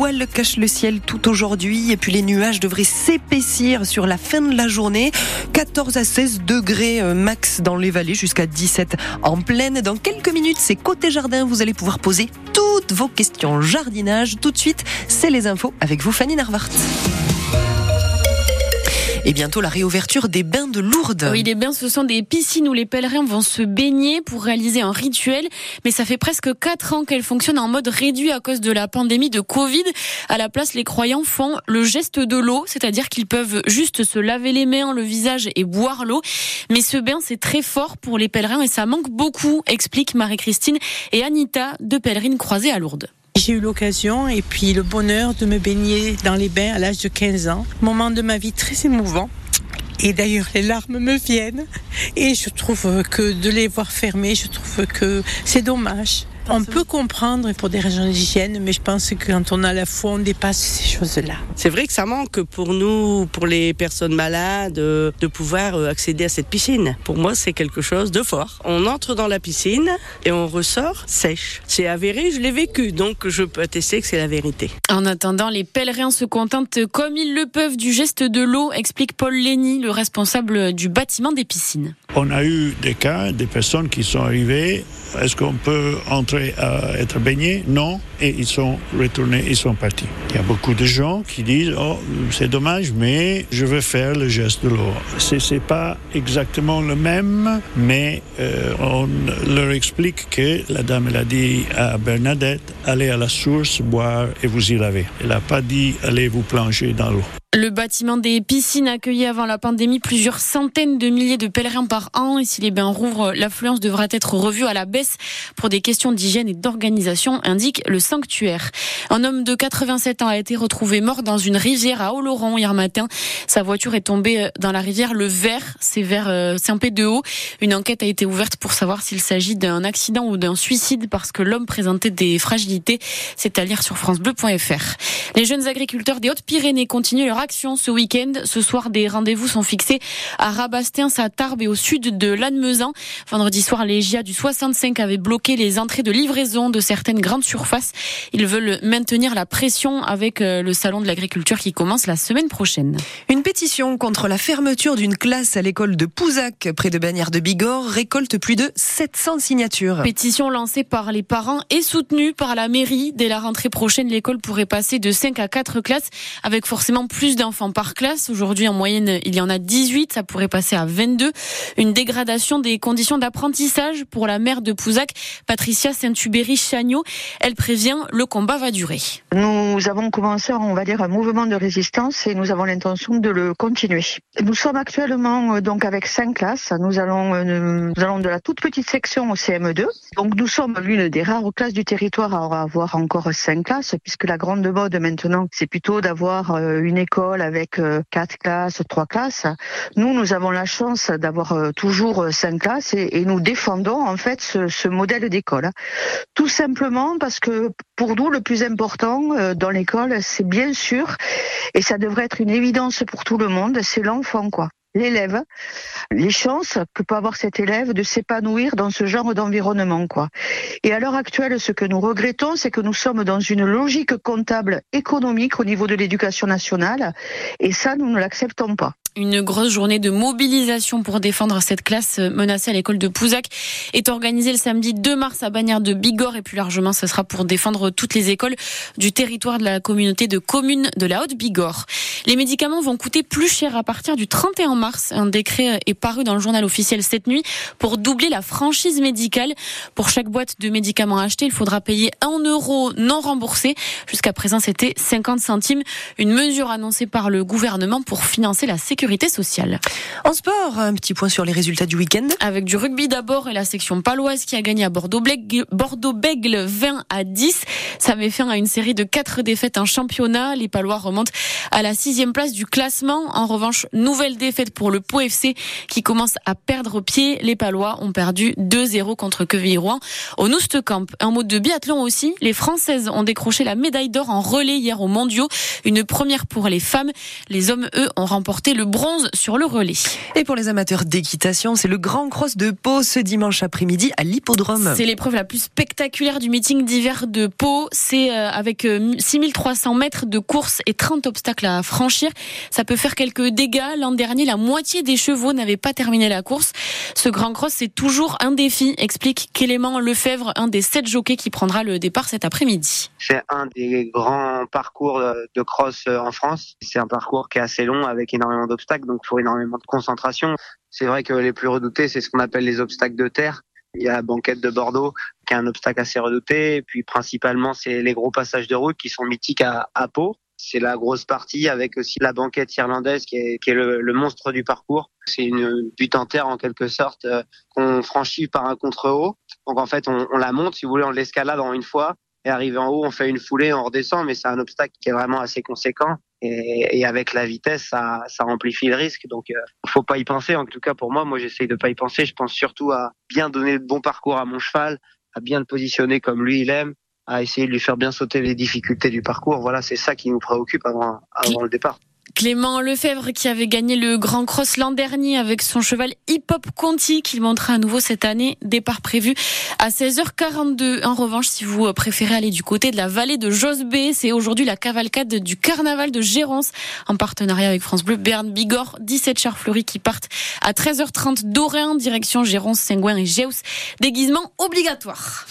voile cache le ciel tout aujourd'hui et puis les nuages devraient s'épaissir sur la fin de la journée. 14 à 16 degrés euh, max dans les vallées jusqu'à 17 en pleine. Dans quelques minutes, c'est côté jardin. Vous allez pouvoir poser toutes vos questions jardinage. Tout de suite, c'est les infos avec vous, Fanny Narvart. Et bientôt la réouverture des bains de Lourdes. Oui, les bains, ce sont des piscines où les pèlerins vont se baigner pour réaliser un rituel. Mais ça fait presque quatre ans qu'elles fonctionnent en mode réduit à cause de la pandémie de Covid. À la place, les croyants font le geste de l'eau, c'est-à-dire qu'ils peuvent juste se laver les mains, le visage et boire l'eau. Mais ce bain, c'est très fort pour les pèlerins et ça manque beaucoup, explique Marie-Christine et Anita, deux pèlerines croisées à Lourdes. J'ai eu l'occasion et puis le bonheur de me baigner dans les bains à l'âge de 15 ans. Moment de ma vie très émouvant. Et d'ailleurs, les larmes me viennent. Et je trouve que de les voir fermer, je trouve que c'est dommage. On peut comprendre pour des raisons d'hygiène, mais je pense que quand on a la foi, on dépasse ces choses-là. C'est vrai que ça manque pour nous, pour les personnes malades, de pouvoir euh, accéder à cette piscine. Pour moi, c'est quelque chose de fort. On entre dans la piscine et on ressort sèche. C'est avéré, je l'ai vécu, donc je peux attester que c'est la vérité. En attendant, les pèlerins se contentent comme ils le peuvent du geste de l'eau, explique Paul Lenny, le responsable du bâtiment des piscines. On a eu des cas, des personnes qui sont arrivées. Est-ce qu'on peut entrer à être baigné Non. Et ils sont retournés, ils sont partis. Il y a beaucoup de gens qui disent Oh, c'est dommage, mais je veux faire le geste de l'eau. C'est pas exactement le même, mais euh, on leur explique que la dame, elle a dit à Bernadette Allez à la source, boire et vous y laver. Elle n'a pas dit Allez vous plonger dans l'eau. Le bâtiment des piscines accueillait avant la pandémie plusieurs centaines de milliers de pèlerins par an et si les bains rouvrent, l'affluence devra être revue à la baisse pour des questions d'hygiène et d'organisation, indique le sanctuaire. Un homme de 87 ans a été retrouvé mort dans une rivière à Oloron hier matin. Sa voiture est tombée dans la rivière Le Vert, c'est vers euh, Saint-Pé-de-Haut. Une enquête a été ouverte pour savoir s'il s'agit d'un accident ou d'un suicide parce que l'homme présentait des fragilités. C'est à lire sur francebleu.fr. Les jeunes agriculteurs des Hautes-Pyrénées continuent leur action ce week-end. Ce soir, des rendez-vous sont fixés à Rabastens, à Tarbes et au sud de Lannemezan. Vendredi soir, les GIA du 65 avaient bloqué les entrées de livraison de certaines grandes surfaces. Ils veulent maintenir la pression avec euh, le salon de l'agriculture qui commence la semaine prochaine. Une pétition contre la fermeture d'une classe à l'école de Pouzac, près de Bagnères de Bigorre, récolte plus de 700 signatures. Pétition lancée par les parents et soutenue par la mairie. Dès la rentrée prochaine, l'école pourrait passer de 5 à 4 classes avec forcément plus d'enfants par classe. Aujourd'hui, en moyenne, il y en a 18. Ça pourrait passer à 22. Une dégradation des conditions d'apprentissage pour la mère de Pouzac, Patricia Saint-Hubéry-Chagnot. Elle prévient, le combat va durer. Nous avons commencé, on va dire, un mouvement de résistance et nous avons l'intention de le continuer. Nous sommes actuellement euh, donc avec cinq classes. Nous allons, euh, nous allons de la toute petite section au CM2. Donc nous sommes l'une des rares classes du territoire à avoir encore cinq classes, puisque la grande mode maintenant, c'est plutôt d'avoir euh, une école avec euh, quatre classes, trois classes. Nous, nous avons la chance d'avoir euh, toujours euh, cinq classes et, nous défendons en fait ce, modèle d'école. Tout simplement parce que pour nous, le plus important dans l'école, c'est bien sûr, et ça devrait être une évidence pour tout le monde, c'est l'enfant, quoi l'élève, les chances que peut avoir cet élève de s'épanouir dans ce genre d'environnement, quoi. Et à l'heure actuelle, ce que nous regrettons, c'est que nous sommes dans une logique comptable économique au niveau de l'éducation nationale, et ça, nous ne l'acceptons pas. Une grosse journée de mobilisation pour défendre cette classe menacée à l'école de Pouzac est organisée le samedi 2 mars à Bagnères de Bigorre et plus largement ce sera pour défendre toutes les écoles du territoire de la communauté de communes de la Haute-Bigorre. Les médicaments vont coûter plus cher à partir du 31 mars. Un décret est paru dans le journal officiel cette nuit pour doubler la franchise médicale. Pour chaque boîte de médicaments achetés, il faudra payer 1 euro non remboursé. Jusqu'à présent, c'était 50 centimes. Une mesure annoncée par le gouvernement pour financer la sécurité sociale. En sport, un petit point sur les résultats du week-end. Avec du rugby d'abord et la section paloise qui a gagné à Bordeaux-Bègle Bordeaux 20 à 10. Ça met fin à une série de quatre défaites en championnat. Les Palois remontent à la sixième place du classement. En revanche, nouvelle défaite pour le Pau FC qui commence à perdre pied. Les Palois ont perdu 2-0 contre Quevilly-Rouen. Au Noustecamp, un mot de biathlon aussi. Les Françaises ont décroché la médaille d'or en relais hier aux mondiaux. Une première pour les femmes. Les hommes, eux, ont remporté le bronze sur le relais. Et pour les amateurs d'équitation, c'est le Grand Cross de Pau ce dimanche après-midi à l'hippodrome. C'est l'épreuve la plus spectaculaire du meeting d'hiver de Pau. C'est euh, avec 6300 euh, mètres de course et 30 obstacles à franchir. Ça peut faire quelques dégâts. L'an dernier, la moitié des chevaux n'avaient pas terminé la course. Ce Grand Cross, c'est toujours un défi, explique Clément Lefebvre, un des sept jockeys qui prendra le départ cet après-midi. C'est un des grands parcours de cross en France. C'est un parcours qui est assez long avec énormément d'obstacles, donc il faut énormément de concentration. C'est vrai que les plus redoutés, c'est ce qu'on appelle les obstacles de terre. Il y a la banquette de Bordeaux, qui est un obstacle assez redouté. Et puis principalement, c'est les gros passages de route qui sont mythiques à, à Pau. C'est la grosse partie avec aussi la banquette irlandaise qui est, le, monstre du parcours. C'est une butte en terre en quelque sorte euh, qu'on franchit par un contre-haut. Donc en fait, on, on, la monte, si vous voulez, on l'escalade en une fois. Et arrivé en haut, on fait une foulée, on redescend, mais c'est un obstacle qui est vraiment assez conséquent. Et, et, avec la vitesse, ça, ça amplifie le risque. Donc, euh, faut pas y penser. En tout cas, pour moi, moi, j'essaye de pas y penser. Je pense surtout à bien donner le bon parcours à mon cheval, à bien le positionner comme lui il aime, à essayer de lui faire bien sauter les difficultés du parcours. Voilà, c'est ça qui nous préoccupe avant, avant le départ. Clément Lefebvre qui avait gagné le Grand Cross l'an dernier avec son cheval Hip Hop Conti qu'il montrera à nouveau cette année. Départ prévu à 16h42. En revanche, si vous préférez aller du côté de la vallée de Josbé, c'est aujourd'hui la cavalcade du carnaval de Gérance en partenariat avec France Bleu. Berne Bigorre, 17 chars fleuris qui partent à 13h30 d'Orin, direction Gérance, Saint-Gouin et Géus. Déguisement obligatoire.